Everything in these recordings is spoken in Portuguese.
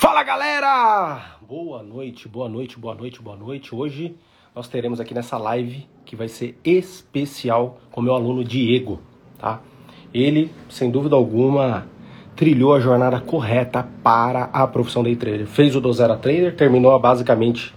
Fala galera! Boa noite, boa noite, boa noite, boa noite. Hoje nós teremos aqui nessa live que vai ser especial com meu aluno Diego, tá? Ele, sem dúvida alguma, trilhou a jornada correta para a profissão day trader. Fez o do zero a trader, terminou basicamente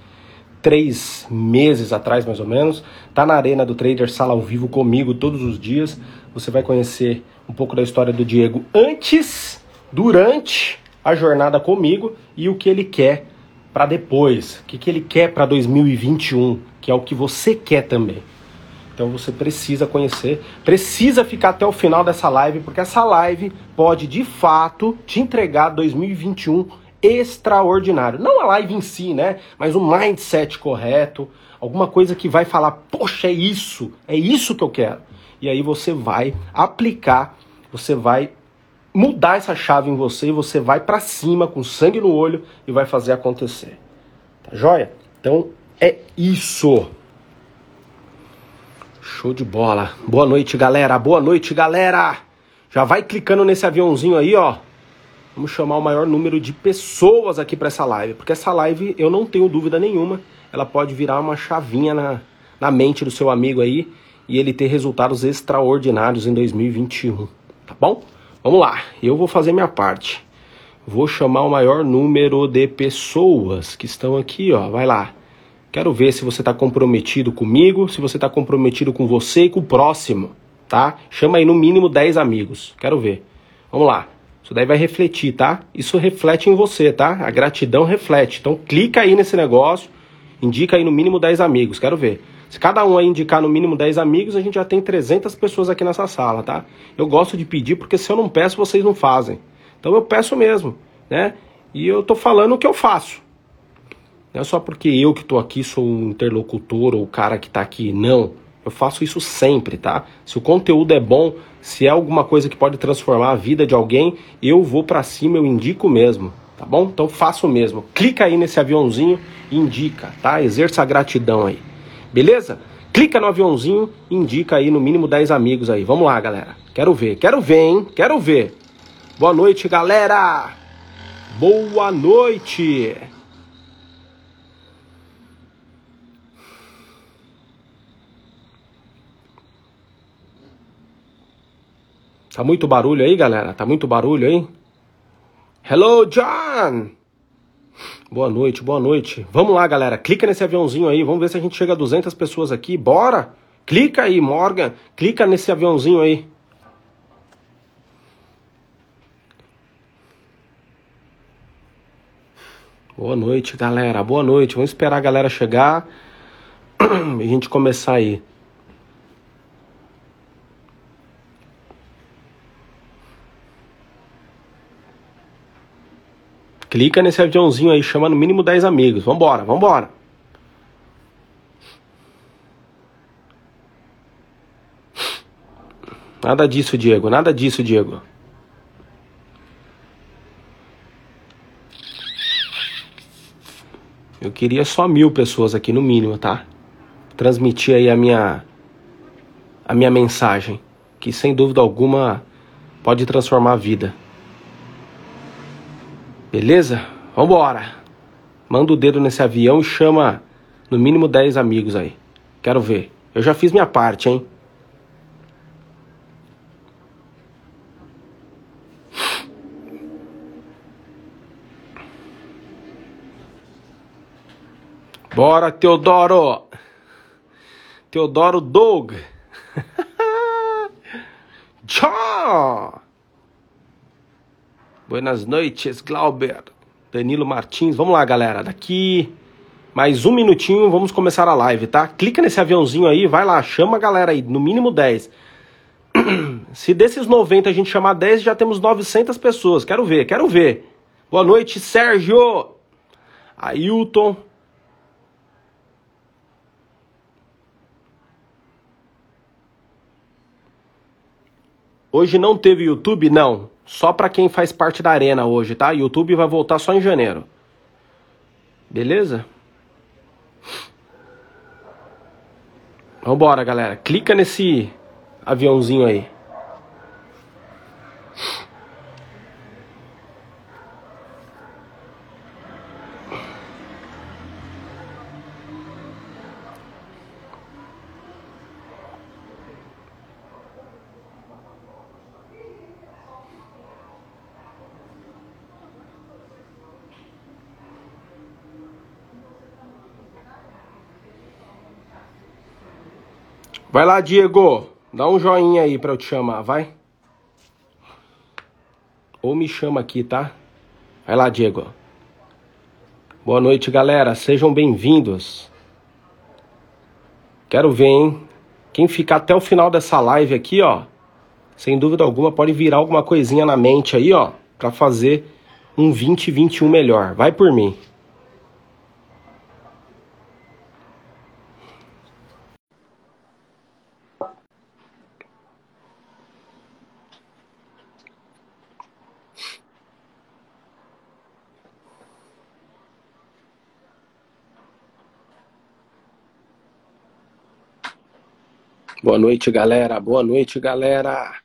três meses atrás, mais ou menos. Tá na arena do trader sala ao vivo comigo todos os dias. Você vai conhecer um pouco da história do Diego antes, durante a jornada comigo e o que ele quer para depois, o que, que ele quer para 2021, que é o que você quer também. Então você precisa conhecer, precisa ficar até o final dessa live, porque essa live pode de fato te entregar 2021 extraordinário. Não a live em si, né? Mas um mindset correto, alguma coisa que vai falar, poxa, é isso, é isso que eu quero. E aí você vai aplicar, você vai mudar essa chave em você e você vai para cima com sangue no olho e vai fazer acontecer. Tá joia? Então é isso. Show de bola. Boa noite, galera. Boa noite, galera. Já vai clicando nesse aviãozinho aí, ó. Vamos chamar o maior número de pessoas aqui para essa live, porque essa live eu não tenho dúvida nenhuma, ela pode virar uma chavinha na, na mente do seu amigo aí e ele ter resultados extraordinários em 2021, tá bom? Vamos lá, eu vou fazer minha parte. Vou chamar o maior número de pessoas que estão aqui, ó. Vai lá. Quero ver se você está comprometido comigo, se você está comprometido com você e com o próximo, tá? Chama aí no mínimo 10 amigos. Quero ver. Vamos lá. Isso daí vai refletir, tá? Isso reflete em você, tá? A gratidão reflete. Então clica aí nesse negócio, indica aí no mínimo 10 amigos. Quero ver. Se cada um aí indicar no mínimo 10 amigos, a gente já tem 300 pessoas aqui nessa sala, tá? Eu gosto de pedir porque se eu não peço, vocês não fazem. Então eu peço mesmo, né? E eu tô falando o que eu faço. Não é só porque eu que tô aqui sou um interlocutor ou o cara que tá aqui, não. Eu faço isso sempre, tá? Se o conteúdo é bom, se é alguma coisa que pode transformar a vida de alguém, eu vou para cima, eu indico mesmo, tá bom? Então faço mesmo. Clica aí nesse aviãozinho e indica, tá? Exerça a gratidão aí. Beleza? Clica no aviãozinho, indica aí no mínimo 10 amigos aí. Vamos lá, galera. Quero ver, quero ver, hein? Quero ver. Boa noite, galera. Boa noite. Tá muito barulho aí, galera? Tá muito barulho aí? Hello, John! Boa noite, boa noite. Vamos lá, galera. Clica nesse aviãozinho aí. Vamos ver se a gente chega a 200 pessoas aqui. Bora! Clica aí, Morgan. Clica nesse aviãozinho aí. Boa noite, galera. Boa noite. Vamos esperar a galera chegar e a gente começar aí. Clica nesse aviãozinho aí, chama no mínimo 10 amigos. Vambora, vambora. Nada disso, Diego. Nada disso, Diego. Eu queria só mil pessoas aqui no mínimo, tá? Transmitir aí a minha a minha mensagem, que sem dúvida alguma pode transformar a vida. Beleza? Vambora. Manda o dedo nesse avião e chama no mínimo 10 amigos aí. Quero ver. Eu já fiz minha parte, hein? Bora, Teodoro! Teodoro Doug! Tchau! Buenas noites, Glauber. Danilo Martins. Vamos lá, galera. Daqui mais um minutinho vamos começar a live, tá? Clica nesse aviãozinho aí, vai lá, chama a galera aí, no mínimo 10. Se desses 90 a gente chamar 10, já temos 900 pessoas. Quero ver, quero ver. Boa noite, Sérgio. Ailton. Hoje não teve YouTube? Não. Só para quem faz parte da arena hoje, tá? YouTube vai voltar só em janeiro. Beleza? Vambora, galera. Clica nesse aviãozinho aí. Vai lá, Diego. Dá um joinha aí pra eu te chamar, vai. Ou me chama aqui, tá? Vai lá, Diego. Boa noite, galera. Sejam bem-vindos. Quero ver, hein? Quem ficar até o final dessa live aqui, ó, sem dúvida alguma pode virar alguma coisinha na mente aí, ó, para fazer um 2021 melhor. Vai por mim. Boa noite, galera. Boa noite, galera.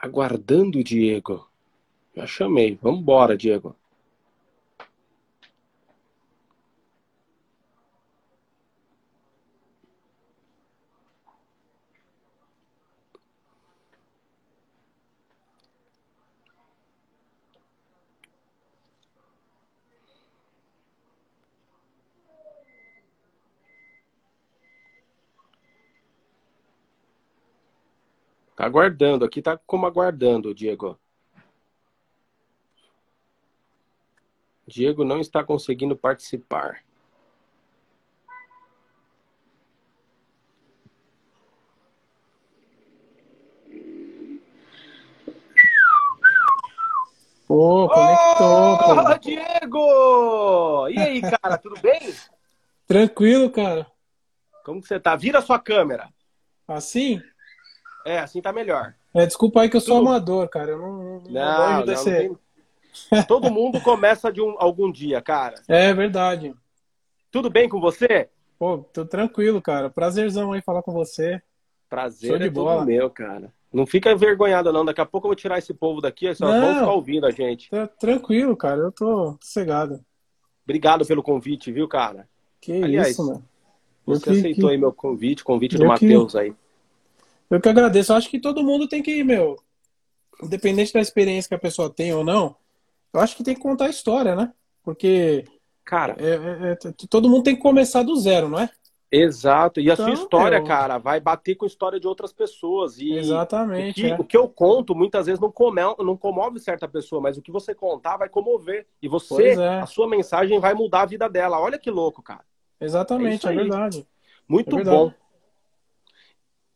Aguardando o Diego. Já chamei. Vamos embora, Diego. Tá aguardando, aqui tá como aguardando, Diego. Diego não está conseguindo participar. Pô, conectou, Ô, pô. Diego! E aí, cara, tudo bem? Tranquilo, cara. Como que você tá? Vira a sua câmera. Assim? É, assim tá melhor. É, desculpa aí que eu sou Tudo- amador, cara. Eu não, não, não Não, desse-. Todo mundo começa de um, algum dia, cara. É verdade. Tudo bem com você? Pô, tô tranquilo, cara. Prazerzão aí falar com você. Prazer Show de é tudo bola. meu, cara. Não fica envergonhado, não. Daqui a pouco eu vou tirar esse povo daqui, só Não. vão ficar ouvindo a gente. Tá tranquilo, cara. Eu tô sossegado. Obrigado pelo convite, viu, cara? Que Aliás, isso, mano. Você que- aceitou que- aí meu convite, convite Eu do que- Matheus aí. Eu que agradeço. Eu acho que todo mundo tem que, meu, independente da experiência que a pessoa tem ou não, eu acho que tem que contar a história, né? Porque Cara, é- é- é- todo mundo tem que começar do zero, não é? exato. E a sua Então, história, eu- cara, vai bater com a história de outras pessoas. E o Exatamente. que, é. o que eu conto muitas vezes não, come, não comove certa pessoa, mas o que você contar vai comover. E você, é. a sua mensagem vai mudar a vida dela. Olha que louco, cara. Exatamente, É é, verdade. Muito É verdade. bom.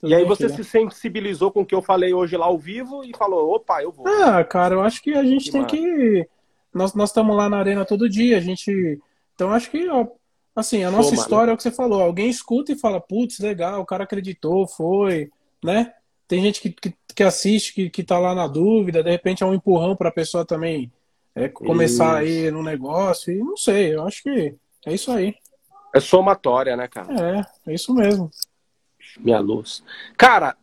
Tudo E aí você se sensibilizou com o que eu falei hoje lá ao vivo e falou, opa, eu vou. Ah, cara, eu acho que a gente Que tem que. Nós nós estamos lá na arena todo dia, a gente. Então acho que, ó, assim, a nossa mano. história é o que você falou. Alguém escuta e fala, putz, legal, o cara acreditou, foi, né? Tem gente que, que, que assiste, que, que tá lá na dúvida, de repente é um empurrão para a pessoa também é, começar Isso. aí no negócio, e não sei, eu acho que é isso aí. É somatória, né, cara? É, é isso mesmo. Minha luz. Cara,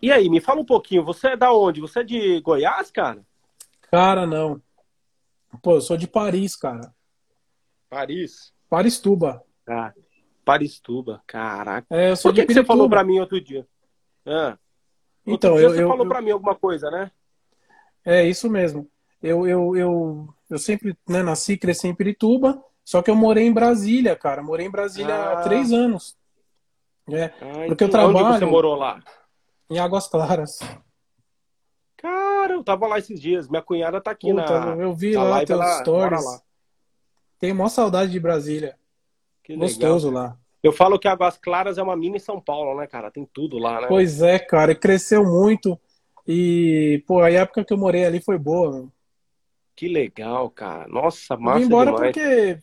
e aí, me fala um pouquinho, você é da onde? Você é de Goiás, cara? Cara, não. Pô, eu sou de Paris, cara. Paris? Paristuba. Ah, Paristuba, caraca. É, eu sou Por que, que você falou pra mim outro dia? Ah, outro Então, dia eu, você eu, falou eu- pra mim alguma coisa, né? É isso mesmo. Eu, eu, eu, eu sempre né, nasci e cresci em Pirituba, só que eu morei em Brasília, cara. Morei em Brasília Ah. há três anos. É, Ah, Porque eu então, Onde trabalho- você morou lá? em Águas Claras. Cara, eu tava lá esses dias. Minha cunhada tá aqui Puta, na, eu vi na lá live, teus ela stories. lá. Tenho maior saudade de Brasília. Que legal. Gostoso lá. Eu falo que Águas Claras é uma mini São Paulo, né, cara? Tem tudo lá, né? Pois é, cara, cresceu muito. E, pô, a época que eu morei ali foi boa, meu. Que legal, cara. Nossa, Eu massa vim embora demais. porque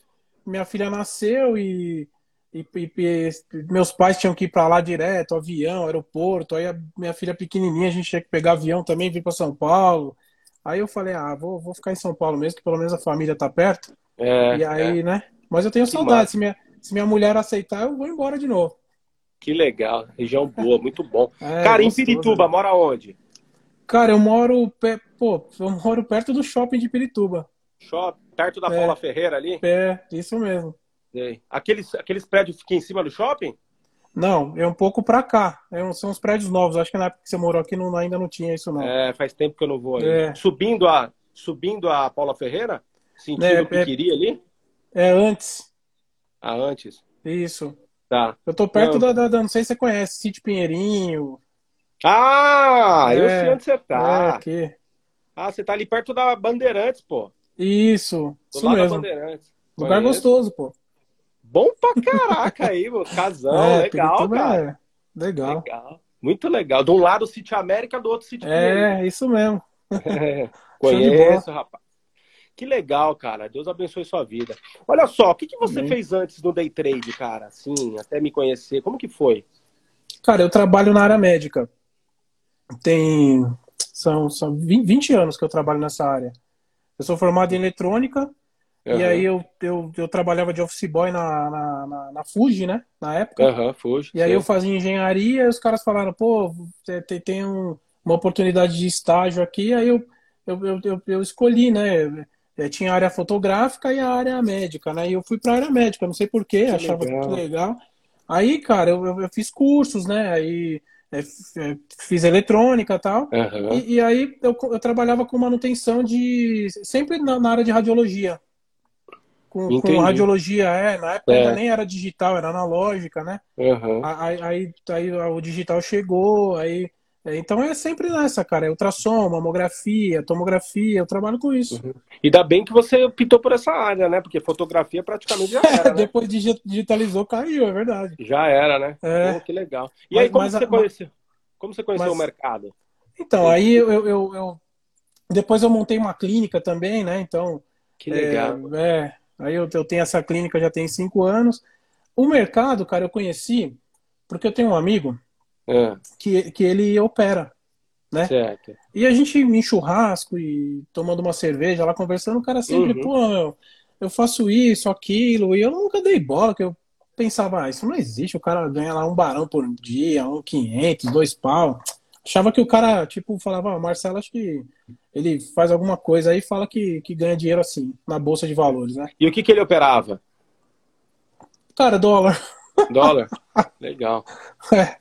minha filha nasceu e, e- e- meus pais tinham que ir pra lá direto, avião, aeroporto. Aí a minha filha pequenininha, a gente tinha que pegar avião também, vir pra São Paulo. Aí eu falei, ah, vou, vou ficar em São Paulo mesmo, que pelo menos a família tá perto. É, e aí, né? Mas eu tenho saudade. Se minha, se minha mulher aceitar, eu vou embora de novo. que legal. Região boa, muito bom. É, cara, em Pirituba, né? mora onde? Cara, eu moro, pô, eu moro perto do shopping de Pirituba. Shopping, perto da É. Paula Ferreira ali? É, isso mesmo. Sei. Aqueles, aqueles prédios que ficam em cima do shopping? Não, é um pouco pra cá. É um- são os prédios novos. Acho que na época que você morou aqui não- ainda não tinha isso, não. É, faz tempo que eu não vou aí. É. Subindo a, subindo a Paula Ferreira? Sentindo É, o Piquiri ali? É antes. Ah, antes. Isso. Tá. Eu tô perto da, da, da- Não sei se você conhece, Sítio Pinheirinho. Ah, eu É, sei onde você É, tá. aqui. Ah, você tá ali perto da Bandeirantes, pô. Isso. Do Isso mesmo. Lugar gostoso, pô. Bom pra caraca aí, meu. Casão, É, legal, Pirituba cara. é Legal. Legal. Muito legal. De um lado o Sítio América, do outro Pinheirinho. É, isso mesmo. É, Conheço, rapaz. Que legal, cara. Deus abençoe sua vida. Olha só, o que, que você Amém. fez antes do day trade, cara? Assim, até me conhecer. Como que foi? Cara, eu trabalho na área médica. Tem. São, são 20 anos que eu trabalho nessa área. Eu sou formado em eletrônica e Aham. aí eu, eu, eu trabalhava de office boy na, na, na, na Fuji, né? Na época. Aham, fuge. E aí eu fazia engenharia e os caras falaram, pô, tem, tem- um- uma oportunidade de estágio aqui, aí eu, eu, eu, eu, eu escolhi, né? Eh, Tinha a área fotográfica e a área médica, né? E eu fui para a área médica, não sei porquê, achava legal. muito legal. Aí, cara, eu, eu, eu fiz cursos, né? Aí fiz eletrônica e tal. Aham. E, e aí eu, eu trabalhava com manutenção de. sempre na, na área de radiologia. Com, com radiologia, é, na época É. ainda nem era digital, era analógica, né? Aham. Aí, aí, aí o digital chegou, aí. É, Então é sempre nessa, cara. É ultrassom, mamografia, tomografia, eu trabalho com isso. E ainda bem que você optou por essa área, né? Porque fotografia praticamente já era, né? Depois digi- digitalizou, caiu, é verdade. Já era, né? É. Pô, que legal. E Mas- aí, como mas você conheceu? Como você conheceu o mercado? Então, aí eu, eu, eu- eu- Depois eu montei uma clínica também, né? Então. Que legal. É, é. aí eu, eu tenho essa clínica já tem cinco anos. O mercado, cara, eu conheci porque eu tenho um amigo Ah, que, que ele opera. né? certo. E a gente em churrasco e tomando uma cerveja lá conversando, o cara sempre, Uhum. pô, meu, eu faço isso, aquilo, e eu nunca dei bola, que eu pensava, ah, isso não existe, o cara ganha lá um barão por dia, um 500, dois pau. Achava que o cara, tipo, falava, ah, Marcelo, acho que ele faz alguma coisa aí e fala que, que ganha dinheiro assim, na bolsa de valores, né? E o que, que ele operava? Cara, dólar. Dólar? legal. É.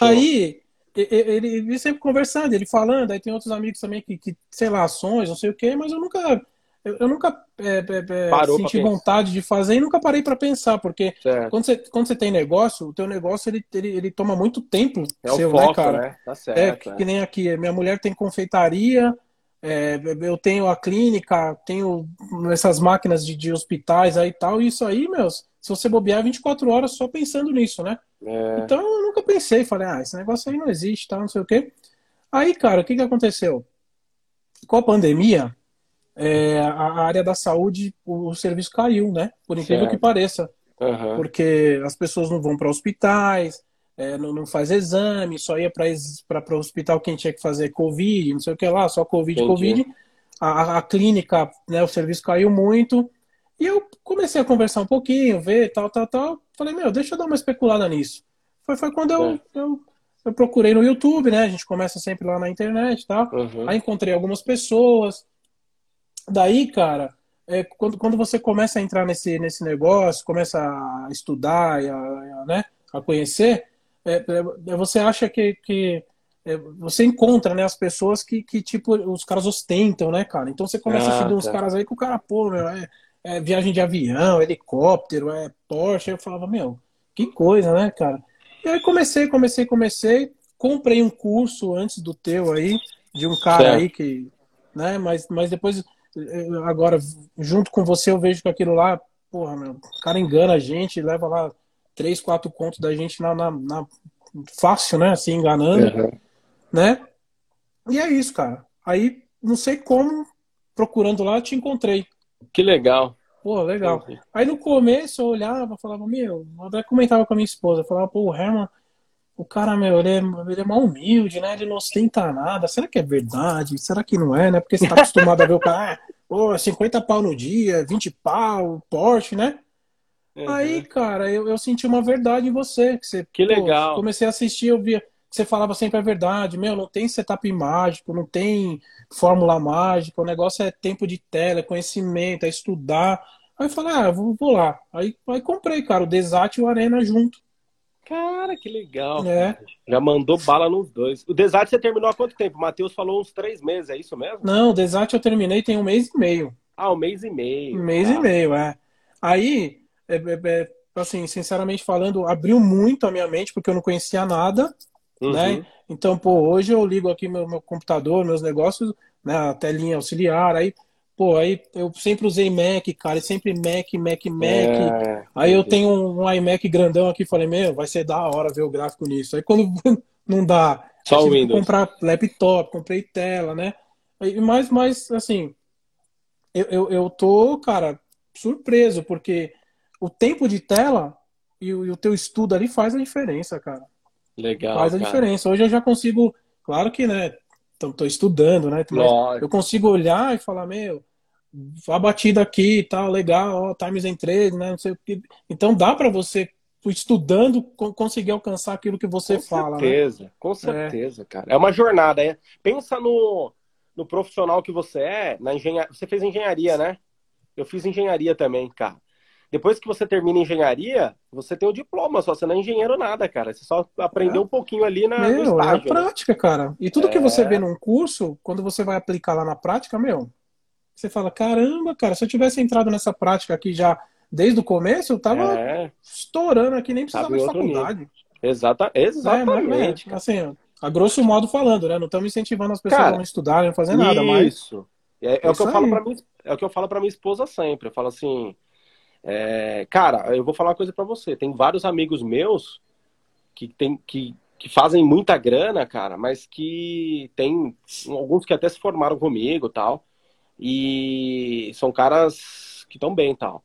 Show. Aí, ele, ele sempre conversando, ele falando, aí tem outros amigos também que, que sei lá, ações, não sei o quê, mas eu nunca, eu, eu nunca é, é, é, pra senti vontade de fazer e nunca parei para pensar, porque Certo. quando você, quando você tem negócio, o teu negócio ele, ele, ele toma muito tempo É o seu, foco, né, cara? né? Tá É, certo. que nem aqui, minha mulher tem confeitaria, é, eu tenho a clínica, tenho essas máquinas de, de hospitais aí e tal, e isso aí, meus, se você bobear 24 horas só pensando nisso, né? É. Então eu nunca pensei, falei, ah, esse negócio aí não existe, tá, não sei o quê. Aí, cara, o que que aconteceu? Com a pandemia, é, a área da saúde, o, serviço caiu, né? Por incrível Certo. que pareça, Aham. porque as pessoas não vão para hospitais, é, não, não faz exame, só ia para o hospital quem tinha que fazer Covid, não sei o que lá, só Covid, Entendi. Covid. A, a- a clínica, né, o serviço caiu muito. E eu comecei a conversar um pouquinho, ver, tal, tal, tal. Falei, meu, deixa eu dar uma especulada nisso. Foi, foi quando eu, É. eu, eu procurei no YouTube, né? A gente começa sempre lá na internet e tal. Uhum. Aí encontrei algumas pessoas. Daí, cara, é, quando, quando você começa a entrar nesse, nesse negócio, começa a estudar, e a, a, né, a conhecer, é, é, você acha que, que é, você encontra né, as pessoas que, que, tipo, os caras ostentam, né, cara? Então você começa Ah, a seguir uns tá. caras aí que o cara, pô, meu, é, é viagem de avião, helicóptero, é Porsche. Eu falava, meu, que coisa, né, cara? E aí comecei, comecei, comecei. Comprei um curso antes do teu aí, de um cara Certo. aí que. Né, mas, mas depois, eh, agora, junto com você, eu vejo que aquilo lá, porra, meu, o cara engana a gente, leva lá três, quatro contos da gente na, na, na- fácil, né? Assim, enganando, Uhum. né? E é isso, cara. Aí, não sei como, procurando lá, eu te encontrei. Que legal. Pô, legal. Aí no começo eu olhava, falava, meu, eu até comentava com a minha esposa, eu falava, pô, o Herman, o cara, meu, ele é, ele é mal humilde, né? Ele não ostenta nada. Será que é verdade? Será que não é, né? Porque você tá acostumado a ver o cara, ah, pô, 50 pau no dia, 20 pau, Porsche, né? Uhum. Aí, cara, eu, eu senti uma verdade em você. Que, você, Que legal. Comecei a assistir, eu via você falava sempre a verdade. Meu, não tem setup mágico, não tem fórmula mágica. O negócio é tempo de tela, é conhecimento, é estudar. Aí eu falei, ah, vou, vou lá. Aí, aí comprei, cara, o Desat e o Arena junto. Cara, que legal. É. Já mandou bala nos dois. O Desart você terminou há quanto tempo? O Matheus falou uns três meses, é isso mesmo? Não, o Desart eu terminei tem um mês e meio. Ah, um mês e meio. Um mês tá. e meio, é. Aí, é, é, é, assim, sinceramente falando, abriu muito a minha mente, porque eu não conhecia nada, Uhum. né? Então, pô, hoje eu ligo aqui meu, meu computador, meus negócios, né? A telinha auxiliar, aí, pô, aí eu sempre usei Mac, cara, e sempre Mac, Mac, Mac. É, Aí eu tenho um, iMac grandão aqui, falei, meu, vai ser da hora ver o gráfico nisso. Aí quando não dá, Só o Windows. comprar laptop, comprei tela, né? E- Mas, mas assim, eu, eu, eu tô, cara, surpreso, porque o tempo de tela e o, e o teu estudo ali faz a diferença, cara. Legal. Faz a cara. diferença. Hoje eu já consigo, claro que, né, tô estudando, né? Eu consigo olhar e falar, meu, a batida aqui e tal, legal, ó, times em trade, né? Não sei o que. Então dá para você, estudando, co- conseguir alcançar aquilo que você com fala, né? certeza, com certeza, cara. É uma jornada. É. Pensa no, no profissional que você é, na engenharia. Você fez engenharia, né? Eu fiz engenharia também, cara. Depois que você termina engenharia, você tem o diploma, só você não é engenheiro nada, cara. Você só aprendeu É. um pouquinho ali na, Meu, é a estágio. né? prática, cara. E tudo que É. você vê num curso, quando você vai aplicar lá na prática, meu, você fala, caramba, cara, se eu tivesse entrado nessa prática aqui já desde o começo, eu tava É, estourando aqui, nem precisava de faculdade. exata, É, mas, exatamente. né, assim, a grosso modo falando, né? Não estamos incentivando as pessoas Cara, a não estudarem, não fazer nada, mas Isso. É, é o que Isso eu falo para mim, é o que eu falo para minha esposa sempre. Eu falo assim, é, cara, eu vou falar uma coisa para você. Tem vários amigos meus que tem que, que fazem muita grana, cara, mas que tem alguns que até se formaram comigo, tal. E são caras que estão bem, tal.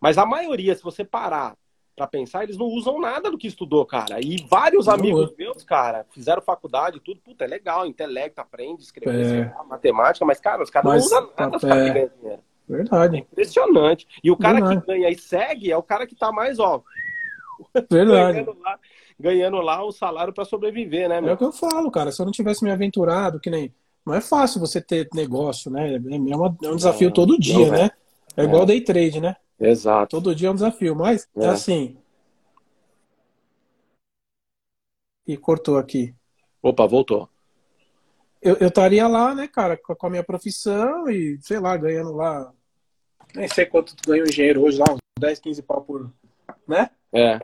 Mas a maioria, se você parar pra pensar, eles não usam nada do que estudou, cara. E vários Não amigos usa. meus, cara, fizeram faculdade e tudo, puta, é legal, intelecto, aprende, escrever, É. lá, matemática, mas, cara, os caras não usam nada, os é. caras ganham dinheiro. Verdade, Impressionante. E o cara Verdade. que ganha e segue é o cara que tá mais, ó, verdade. ganhando lá, ganhando lá o salário pra sobreviver, né, É o meu? que eu falo, cara. Se eu não tivesse me aventurado, que nem. Não é fácil você ter negócio, né? É, uma- é um desafio Não, todo dia, não é. né? É igual É. day trade, né? Exato. Todo dia é um desafio. Mas, É. assim. E cortou aqui. Opa, voltou. Eu estaria lá, né, cara, com a minha profissão e, sei lá, ganhando lá. Nem sei quanto tu ganha um engenheiro hoje lá, uns 10, 15 pau por. Né? É.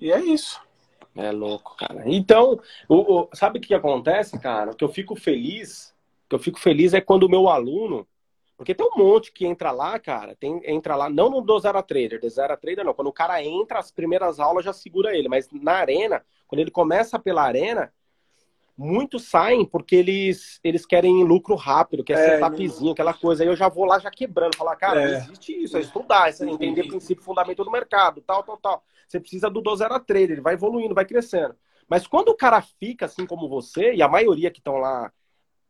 E é isso. É louco, cara. Então, o, o- sabe o que acontece, cara? Que eu fico feliz, que eu fico feliz é quando o meu aluno, porque tem um monte que entra lá, cara, tem, entra lá, não no do Zero a Trader, do Zero a Trader não, quando o cara entra, as primeiras aulas já segura ele, mas na arena, quando ele começa pela arena, muitos saem porque eles, eles querem lucro rápido, quer É, setupzinho, aquela coisa. Aí eu já vou lá já quebrando, falar, cara, É. não existe isso, é estudar, é entender princípio, fundamento do mercado, tal, tal, tal. Você precisa do do zero a trader, ele vai evoluindo, vai crescendo. Mas quando o cara fica assim como você, e a maioria que estão lá,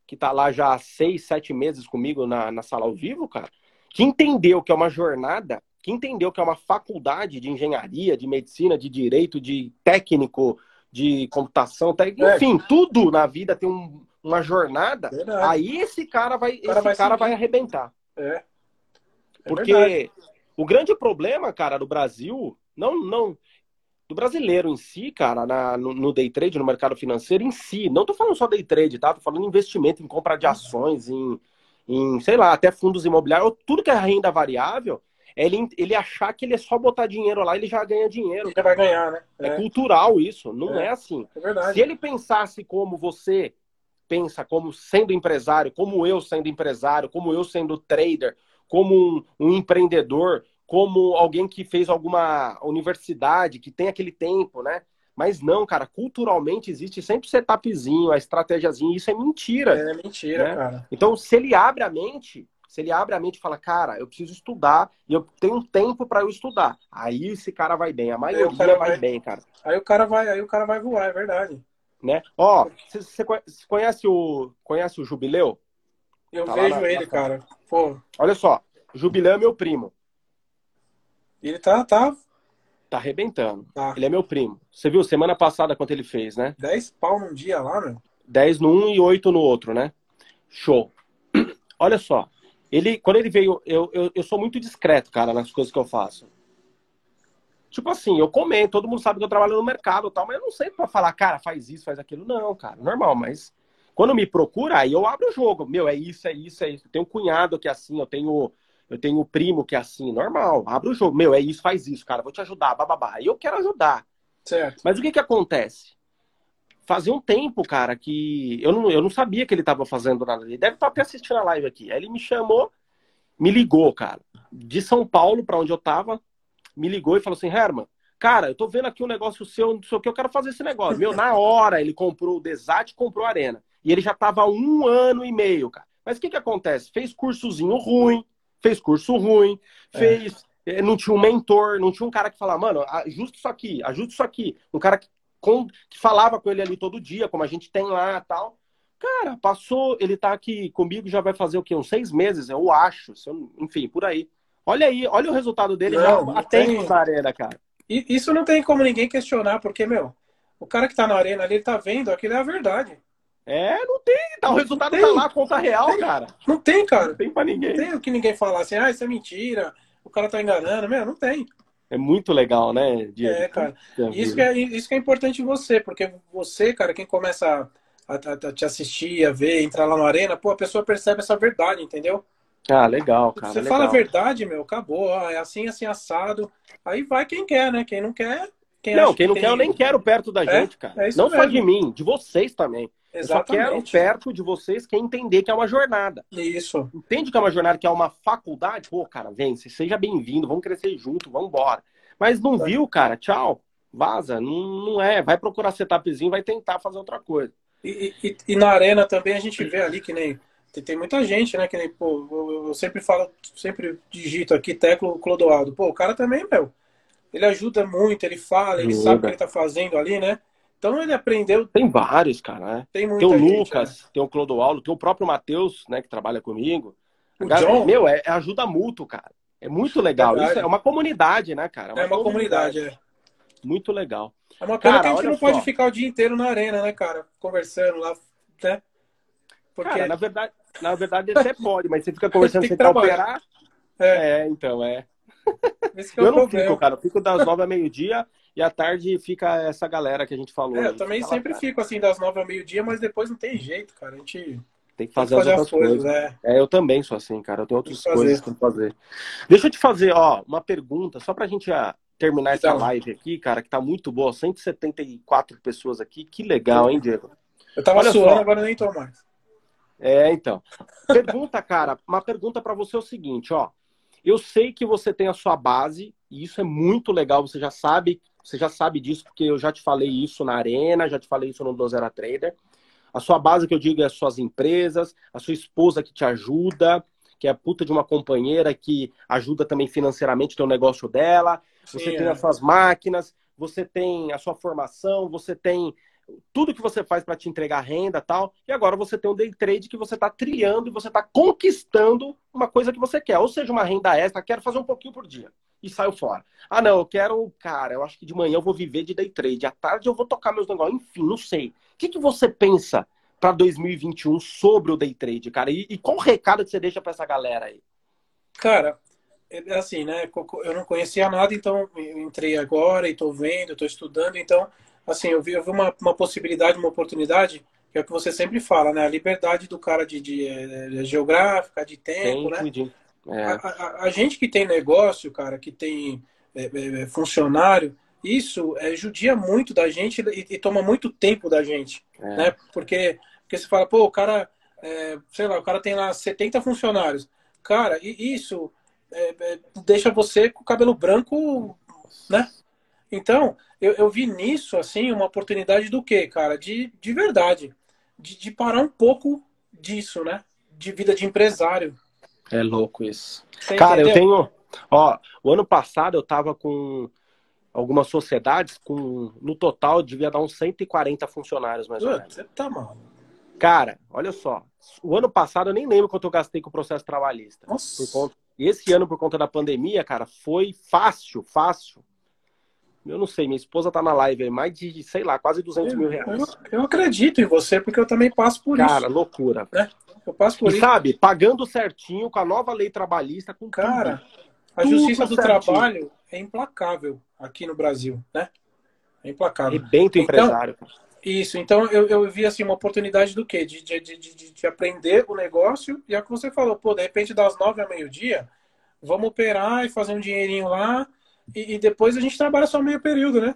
que tá lá já há seis, sete meses comigo na, na sala ao vivo, cara, que entendeu que é uma jornada, que entendeu que é uma faculdade de engenharia, de medicina, de direito, de técnico, de computação, té- É. enfim, tudo na vida tem um- uma jornada. Verdade. Aí esse cara vai, O cara esse vai cara seguir. vai arrebentar. É. É Porque verdade. o grande problema, cara, do Brasil, não, não, do brasileiro em si, cara, na- no, no day trade, no mercado financeiro em si, não tô falando só day trade, tá? Tô falando investimento, em compra de ações, em, em sei lá, até fundos imobiliários, tudo que é renda variável, é ele, ele achar que ele é só botar dinheiro lá ele já ganha dinheiro. Ele vai ganhar, né? É, É, cultural isso, não É. é assim. é verdade. Se ele pensasse como você pensa, como sendo empresário, como eu sendo empresário, como eu sendo trader, como um, um empreendedor, como alguém que fez alguma universidade, que tem aquele tempo, né? Mas não, cara, culturalmente existe sempre o setupzinho, a estratégiazinha, isso é mentira. É mentira, Né? cara. Então, se ele abre a mente, se ele abre a mente e fala, cara, eu preciso estudar e eu tenho um tempo para eu estudar, aí esse cara vai bem. A maioria vai vai- bem, cara Aí o cara vai, aí o cara vai voar, é verdade. né? Ó, você conhece o conhece o Jubileu? Eu Tá vejo na- ele, na- cara. Pô, Olha só, Jubileu é meu primo, ele tá, tá, tá arrebentando. tá. Ele é meu primo. Você viu semana passada quanto ele fez, né? 10 pau num dia lá, meu. 10 no um e 8 no outro, né? Show. Olha só, ele quando ele veio, eu, eu, eu sou muito discreto, cara, nas coisas que eu faço. Tipo assim, eu comento, todo mundo sabe que eu trabalho no mercado e tal, mas eu não sei pra falar, cara, faz isso, faz aquilo. Não, cara, normal, mas quando me procura, aí eu abro o jogo. Meu, é isso, é isso, é isso. Eu tenho um cunhado que é assim, eu tenho eu tenho um primo que é assim, normal, abre o jogo. Meu, é isso, faz isso, cara, vou te ajudar, bababá. E eu quero ajudar. Certo. Mas o que que acontece? Fazia um tempo, cara, que eu não, eu não sabia que ele estava fazendo nada. Ele deve estar até assistindo a live aqui. Aí ele me chamou, me ligou, cara, de São Paulo, para onde eu tava, me ligou e falou assim: Herman, cara, eu tô vendo aqui um negócio seu, não sei o que, eu quero fazer esse negócio. Meu, na hora ele comprou o Desat comprou a Arena. E ele já tava há um ano e meio, cara. Mas o que que acontece? Fez cursozinho ruim, fez curso ruim, é. fez. É. Não tinha um mentor, não tinha um cara que falava, mano, ajusta isso aqui, ajusta isso aqui. Um cara que, com, que falava com ele ali todo dia, como a gente tem lá tal. Cara, passou, ele tá aqui comigo, já vai fazer o quê? Uns seis meses, eu acho. Enfim, por aí. Olha aí, olha o resultado dele não, já há tempos na arena, cara. Isso não tem como ninguém questionar, porque, meu, o cara que tá na arena ali, ele tá vendo, aquilo é a verdade. É, não tem, tá, o resultado tá lá, conta real, tem, cara. Não tem, cara. Não tem pra ninguém. Não tem o que ninguém falar assim, ah, isso é mentira, o cara tá enganando, meu, não tem. É muito legal, né, Diego? É, cara. Isso que é, isso que é importante em você, porque você, cara, quem começa a, a, a, te assistir, a ver, entrar lá na arena, pô, a pessoa percebe essa verdade, entendeu? Ah, legal, cara. Você legal. fala a verdade, meu, acabou. é assim, assim, assado. Aí vai quem quer, né? Quem não quer. Quem não, quem não que quer, tem... eu nem quero perto da é, gente, cara. É não mesmo. só de mim, de vocês também. Exatamente. Eu só quero perto de vocês quem entender que é uma jornada. Isso. Entende que é uma jornada, que é uma faculdade? Pô, cara, vem, seja bem-vindo, vamos crescer junto, vamos embora. Mas não viu, cara, tchau, vaza. Não, não é. Vai procurar setupzinho, vai tentar fazer outra coisa. E, e, e na arena também a gente vê ali que nem tem, muita gente, né? Que nem, pô, eu, eu, sempre falo, sempre digito aqui, Teclo Clodoaldo. Pô, o cara também, meu, ele ajuda muito, ele fala, ele sabe o que ele tá fazendo ali, né? Então ele aprendeu. Tem vários, cara, né? Tem, muita tem o gente, Lucas, né? tem o Clodoaldo, tem o próprio Matheus, né, que trabalha comigo. O John... Meu, é, é, ajuda mútuo, cara. É muito legal. Isso é uma comunidade, né, cara? É uma, é uma comunidade, comunidade, é. Muito legal. É uma pena cara, que a gente não só. pode ficar o dia inteiro na arena, né, cara? Conversando lá, né? Porque... Cara, na verdade, na verdade até pode, mas você fica conversando sem operar. É. é, então, é. é eu não problema. fico, cara. Eu fico das nove a meio-dia e à tarde fica essa galera que a gente falou. É, eu também sempre fico assim das nove ao meio-dia, mas depois não tem jeito, cara. A gente tem que fazer, tem que fazer as, as coisas. coisas. É. é. eu também sou assim, cara. Eu tenho outras tem coisas que fazer. Deixa eu te fazer, ó, uma pergunta, só pra gente ah, terminar então. essa live aqui, cara, que tá muito boa. 174 pessoas aqui. Que legal, hein, Diego? Eu tava Olha suando, só. agora nem tô mais. É, então. Pergunta, cara, uma pergunta para você é o seguinte, ó. Eu sei que você tem a sua base, e isso é muito legal, você já sabe, você já sabe disso, porque eu já te falei isso na Arena, já te falei isso no Dozera Trader. A sua base que eu digo é as suas empresas, a sua esposa que te ajuda, que é a puta de uma companheira que ajuda também financeiramente o teu negócio dela. Sim, você é. tem as suas máquinas, você tem a sua formação, você tem tudo que você faz para te entregar renda tal. E agora você tem um day trade que você está triando e você está conquistando uma coisa que você quer. Ou seja, uma renda extra, quero fazer um pouquinho por dia. E saiu fora. Ah, não, eu quero, cara, eu acho que de manhã eu vou viver de day trade. À tarde eu vou tocar meus negócios. Enfim, não sei. O que, que você pensa para 2021 sobre o day trade, cara? E, e qual o recado que você deixa para essa galera aí? Cara, é assim, né? Eu não conhecia nada, então eu entrei agora e estou vendo, estou estudando, então assim, eu vi, eu vi uma, uma possibilidade, uma oportunidade, que é o que você sempre fala, né? A liberdade do cara de, de, de, de geográfica, de tempo, né? É. A, a, a, gente que tem negócio, cara, que tem é, é, é, funcionário, isso é, judia muito da gente e, e toma muito tempo da gente, é. né? Porque, porque você fala, pô, o cara, sei lá, o cara tem lá 70 funcionários. Cara, e isso deixa você com o cabelo branco, né? Então, eu, eu vi nisso, assim, uma oportunidade do quê, cara? De, de verdade. De, de parar um pouco disso, né? De vida de empresário. É louco isso. Você cara, entendeu? eu tenho. Ó, o ano passado eu tava com algumas sociedades com. No total, devia dar uns 140 funcionários, mais ou menos. Você tá mal. Cara, olha só. O ano passado eu nem lembro quanto eu gastei com o processo trabalhista. Nossa. Conta... Esse ano, por conta da pandemia, cara, foi fácil, fácil eu não sei, minha esposa tá na live aí, mais de, sei lá, quase 200 eu, mil reais. Eu, eu, acredito em você, porque eu também passo por Cara, isso. Cara, loucura. Né? Eu passo por e isso. sabe, pagando certinho, com a nova lei trabalhista, com Cara, tudo. a justiça do certinho. trabalho, é implacável aqui no Brasil, né? É implacável. Rebento então, empresário. Isso, então eu, eu vi assim uma oportunidade do quê? De, de, de, de, de aprender o negócio, e é o que você falou, pô, de repente das nove ao meio-dia, vamos operar e fazer um dinheirinho lá, e, e, depois a gente trabalha só meio período, né?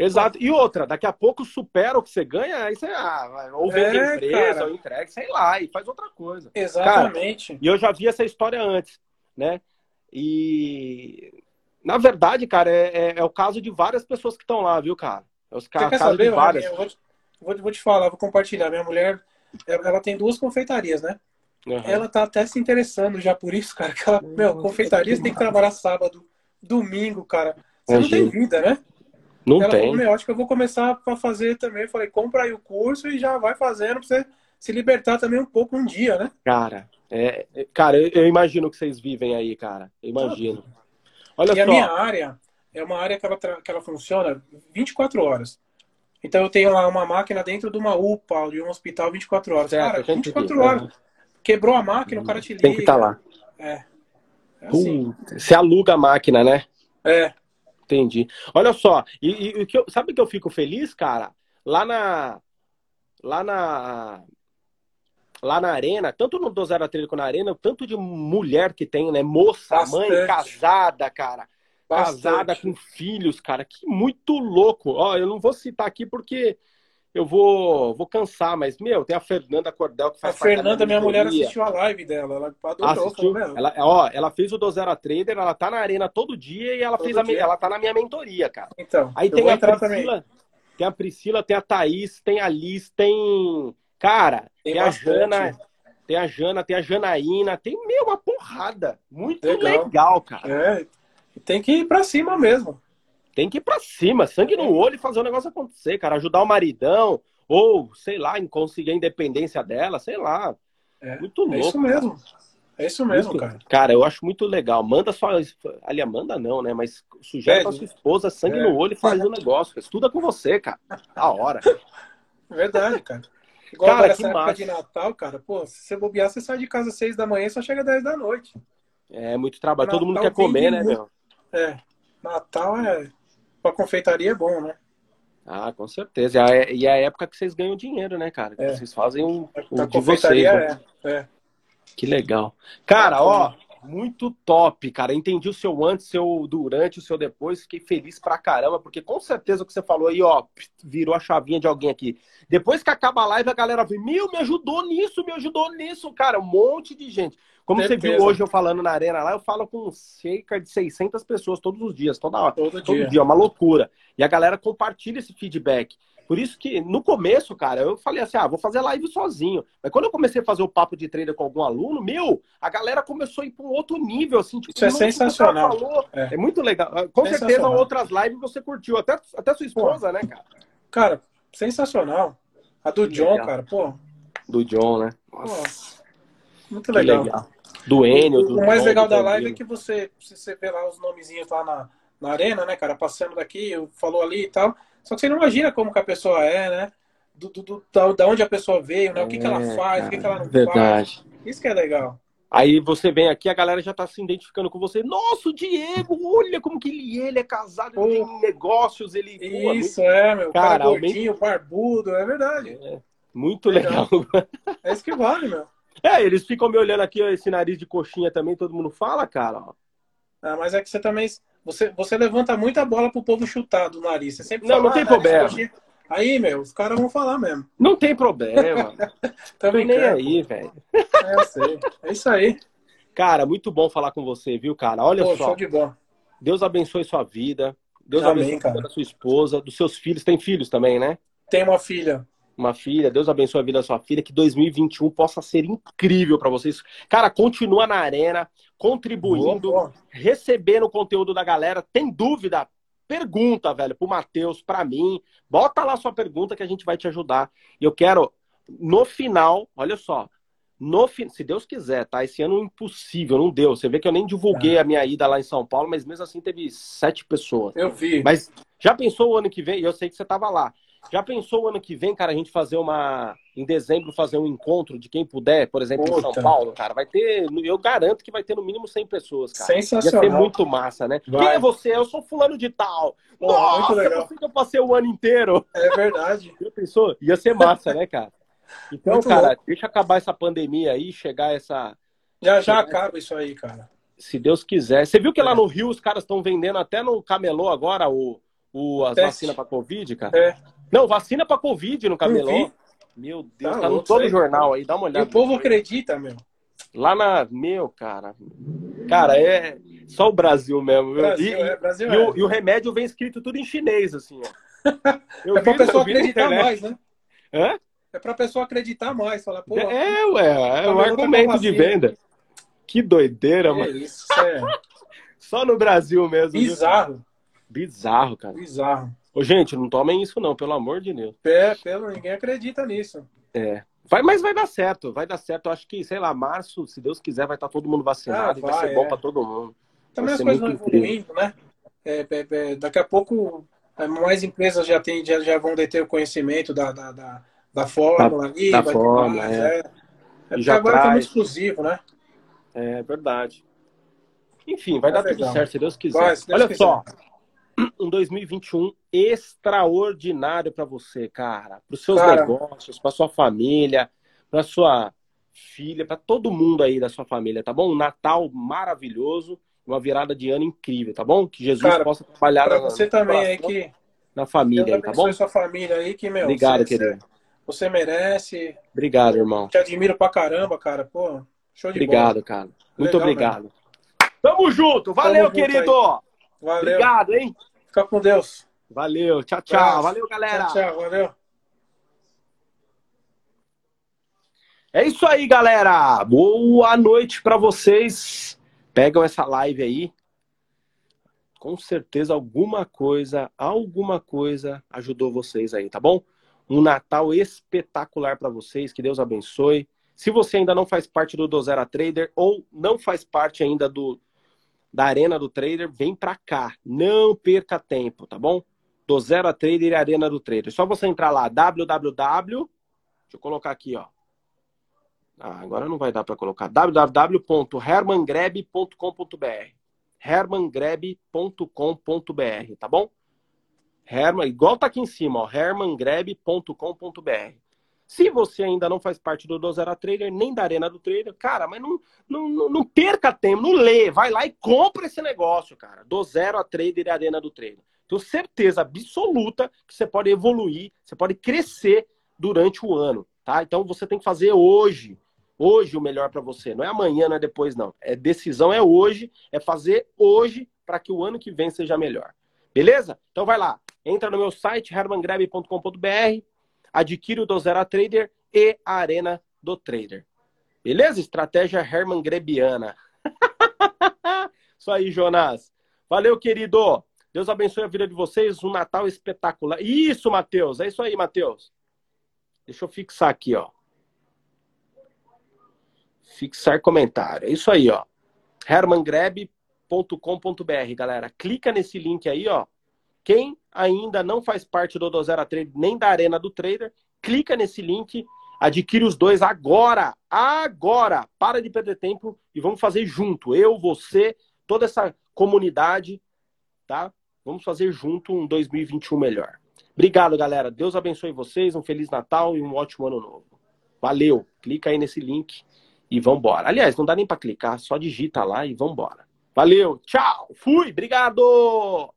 Exato. E outra, daqui a pouco supera o que você ganha, aí você ah, ou vende é, empresa, cara. ou entrega, sei lá, e faz outra coisa. Exatamente. Cara, e eu já vi essa história antes, né? E na verdade, cara, é, é, é o caso de várias pessoas que estão lá, viu, cara? É os casos de várias. Eu vou, vou, vou te falar, vou compartilhar. Minha mulher, ela tem duas confeitarias, né? Uhum. Ela tá até se interessando já por isso, cara. Que ela, meu, confeitarias tem que trabalhar sábado, domingo, cara. Você Imagina. não tem vida, né? Não ela tem. Falou, meu, acho que eu vou começar a fazer também. Eu falei, compra aí o curso e já vai fazendo pra você se libertar também um pouco um dia, né? Cara, é, é cara, eu, eu imagino que vocês vivem aí, cara. Eu imagino. Olha e só. a minha área é uma área que ela, que ela funciona 24 horas. Então eu tenho lá uma máquina dentro de uma UPA, de um hospital 24 horas. Certo, Cara, 24 horas. Quebrou a máquina, o cara te liga. Tem que estar tá lá. É. é assim. você aluga a máquina, né? É. Entendi. Olha só, e, e que eu, sabe que eu fico feliz, cara? Lá na. Lá na. Lá na arena, tanto no Do Zero quanto na arena, tanto de mulher que tem, né? Moça, Bastante. mãe, casada, cara. Bastante. Casada com filhos, cara. Que muito louco. Ó, eu não vou citar aqui porque eu vou, vou cansar, mas, meu, tem a Fernanda Cordel que faz A Fernanda, minha mulher, assistiu a live dela. Ela adorou. Assistiu, ela, ó, ela fez o do Zero a Trader, ela tá na arena todo dia e ela todo fez a, ela tá na minha mentoria, cara. Então, aí tem a Priscila, também. tem a Priscila, tem a Thaís, tem a Liz, tem. Cara, tem, tem a Jana. Tem a Jana, tem a Janaína, tem, meu, uma porrada. Muito legal, legal cara. É, tem que ir pra cima mesmo tem que ir pra cima, sangue no olho e fazer o negócio acontecer, cara. Ajudar o maridão, ou, sei lá, em conseguir a independência dela, sei lá. É, muito louco. É isso mesmo. É isso mesmo, muito, cara. Cara, eu acho muito legal. Manda sua. Ali, manda não, né? Mas sugere pra sua esposa, sangue é. no olho e faz o negócio. Estuda com você, cara. Da hora. Verdade, cara. Igual cara, essa época massa. de Natal, cara, pô, se você bobear, você sai de casa às seis da manhã e só chega às dez da noite. É, muito trabalho. Natal Todo mundo quer comer, né, meu? É. Natal é para confeitaria é bom, né? Ah, com certeza. E é a época que vocês ganham dinheiro, né, cara? Que é. vocês fazem o, o de vocês. Né? É. é. Que legal. Cara, ó, muito top, cara. Entendi o seu antes, seu durante, o seu depois. Fiquei feliz pra caramba, porque com certeza o que você falou aí, ó, virou a chavinha de alguém aqui. Depois que acaba a live, a galera vem, meu, me ajudou nisso, me ajudou nisso, cara. Um monte de gente. Como certeza. você viu hoje eu falando na arena lá, eu falo com cerca de 600 pessoas todos os dias, toda hora. Todo, todo dia. dia, é uma loucura. E a galera compartilha esse feedback. Por isso que no começo, cara, eu falei assim: ah, vou fazer live sozinho. Mas quando eu comecei a fazer o papo de trader com algum aluno, meu, a galera começou a ir para um outro nível, assim. Tipo, isso é sensacional. Falou. É. é. muito legal. Com certeza outras lives você curtiu, até, até sua esposa, pô. né, cara? Cara, sensacional. A do que John, legal. cara, pô. Do John, né? Nossa. muito legal. legal. Do Enio, do O mais John, legal da live é que você, você vê lá os nomezinhos lá na, na arena, né, cara, passando daqui, falou ali e tal. Só que você não imagina como que a pessoa é, né? Do, do, do da, da onde a pessoa veio, né? O que, é, que ela é, faz, cara, o que, que ela não verdade. faz. Isso que é legal. Aí você vem aqui, a galera já tá se identificando com você. Nossa, o Diego, olha como que ele, ele é casado, ele tem negócios, ele. Isso, pô, é, meu. Cara, cara gordinho, aumenta... barbudo, é verdade. É, muito legal. legal. É isso que vale, meu. É, eles ficam me olhando aqui, esse nariz de coxinha também, todo mundo fala, cara. Ah, mas é que você também você, você levanta muita bola pro povo chutar do nariz. Você sempre não, fala, não tem ah, problema. Aí, meu, os caras vão falar mesmo. Não tem problema. Tô nem aí, velho. É, eu sei. É isso aí. Cara, muito bom falar com você, viu, cara? Olha Pô, só. Show de bom. Deus abençoe sua vida. Deus Amém, abençoe a sua esposa, dos seus filhos. Tem filhos também, né? Tem uma filha uma filha. Deus abençoe a vida da sua filha. Que 2021 possa ser incrível para vocês. Cara, continua na arena, contribuindo, boa, recebendo o conteúdo da galera. Tem dúvida? Pergunta, velho, pro Matheus, para mim. Bota lá sua pergunta que a gente vai te ajudar. E eu quero, no final, olha só. No, se Deus quiser, tá? Esse ano impossível, não deu. Você vê que eu nem divulguei é. a minha ida lá em São Paulo, mas mesmo assim teve sete pessoas. Eu vi. Mas já pensou o ano que vem? Eu sei que você tava lá. Já pensou o ano que vem, cara, a gente fazer uma. Em dezembro, fazer um encontro de quem puder, por exemplo, Puta. em São Paulo, cara? Vai ter. Eu garanto que vai ter no mínimo 100 pessoas, cara. Sensacional. Ia ser muito massa, né? Vai. Quem é você? Eu sou fulano de tal. Pô, Nossa, muito legal. você que eu passei o ano inteiro. É verdade. Já pensou? Ia ser massa, né, cara? Então, muito cara, louco. deixa acabar essa pandemia aí, chegar essa. Já já acaba isso aí, cara. Se Deus quiser. Você viu que é. lá no Rio os caras estão vendendo até no camelô agora o, o, as vacinas pra Covid, cara? É. Não, vacina pra Covid no camelô. Meu Deus, tá, tá no todo jornal aí, dá uma olhada. E o povo acredita, meu. Lá na. Meu, cara. Cara, é só o Brasil mesmo. Brasil, e, é, Brasil e, é. o, e, o, remédio vem escrito tudo em chinês, assim, ó. Eu é pra vi, pessoa acreditar mais, né? Hã? É pra pessoa acreditar mais. Falar, pô. É, ué, é um argumento de venda. Que doideira, é mano. Isso, é. Só no Brasil mesmo. Bizarro. Viu? Bizarro, cara. Bizarro. Ô, gente, não tomem isso não, pelo amor de Deus. É, pelo, ninguém acredita nisso. É. Vai, mas vai dar certo, vai dar certo. Eu acho que, sei lá, março, se Deus quiser, vai estar todo mundo vacinado ah, e vai, ser é. bom para todo mundo. Também as coisas vão evoluindo, né? É, é, é, daqui a pouco é, mais empresas já, tem, já, já vão deter o conhecimento da, da, da, da fórmula da, ali. Da fórmula, mais, é. é. já agora traz... tá muito exclusivo, né? É verdade. Enfim, vai dar legal. tudo certo, se Deus quiser. Vai, se Deus Olha quiser. só, um 2021 extraordinário para você, cara. Para os seus cara. negócios, para sua família, para sua filha, para todo mundo aí da sua família, tá bom? Um Natal maravilhoso, uma virada de ano incrível, tá bom? Que Jesus cara, possa trabalhar para você na, também aí que na família, aí, tá bom? sua família aí que meu. Obrigado, você, querido. Você merece. Obrigado, irmão. Te admiro pra caramba, cara. Pô, show de Obrigado, bola. cara. Muito Legal, obrigado. Mesmo. Tamo junto. Valeu, Tamo querido. Junto Valeu. Obrigado, hein? Fica com Deus. Valeu. Tchau, tchau. Valeu, galera. Tchau, tchau. Valeu. É isso aí, galera. Boa noite para vocês. Pegam essa live aí. Com certeza alguma coisa, alguma coisa ajudou vocês aí, tá bom? Um Natal espetacular para vocês. Que Deus abençoe. Se você ainda não faz parte do Dozera Trader ou não faz parte ainda do da Arena do Trader, vem para cá. Não perca tempo, tá bom? Do Zero a Trader e Arena do Trader. Só você entrar lá, www. Deixa eu colocar aqui, ó. Ah, agora não vai dar para colocar. www.hermangreb.com.br hermangreb.com.br, tá bom? Herman, igual tá aqui em cima, ó, hermangreb.com.br. Se você ainda não faz parte do Dozera Trader, nem da Arena do Trader, cara, mas não, não, não perca tempo, não lê, vai lá e compra esse negócio, cara. Do Zero a Trader e Arena do Trader. Tenho certeza absoluta que você pode evoluir, você pode crescer durante o ano, tá? Então você tem que fazer hoje, hoje o melhor para você. Não é amanhã, não é depois, não. É decisão é hoje, é fazer hoje para que o ano que vem seja melhor. Beleza? Então vai lá, entra no meu site hermangrebe.com.br adquire o Dozera Trader e a Arena do Trader. Beleza? Estratégia Herman Grebiana. Isso aí, Jonas. Valeu, querido. Deus abençoe a vida de vocês. Um Natal espetacular. Isso, Matheus. É isso aí, Matheus. Deixa eu fixar aqui, ó. Fixar comentário. É isso aí, ó. hermangreb.com.br, galera. Clica nesse link aí, ó. Quem ainda não faz parte do Dozera Trade nem da Arena do Trader, clica nesse link, adquire os dois agora, agora. Para de perder tempo e vamos fazer junto. Eu, você, toda essa comunidade, tá? Vamos fazer junto um 2021 melhor. Obrigado, galera. Deus abençoe vocês, um feliz Natal e um ótimo ano novo. Valeu. Clica aí nesse link e vambora. Aliás, não dá nem para clicar, só digita lá e vambora. Valeu. Tchau. Fui. Obrigado.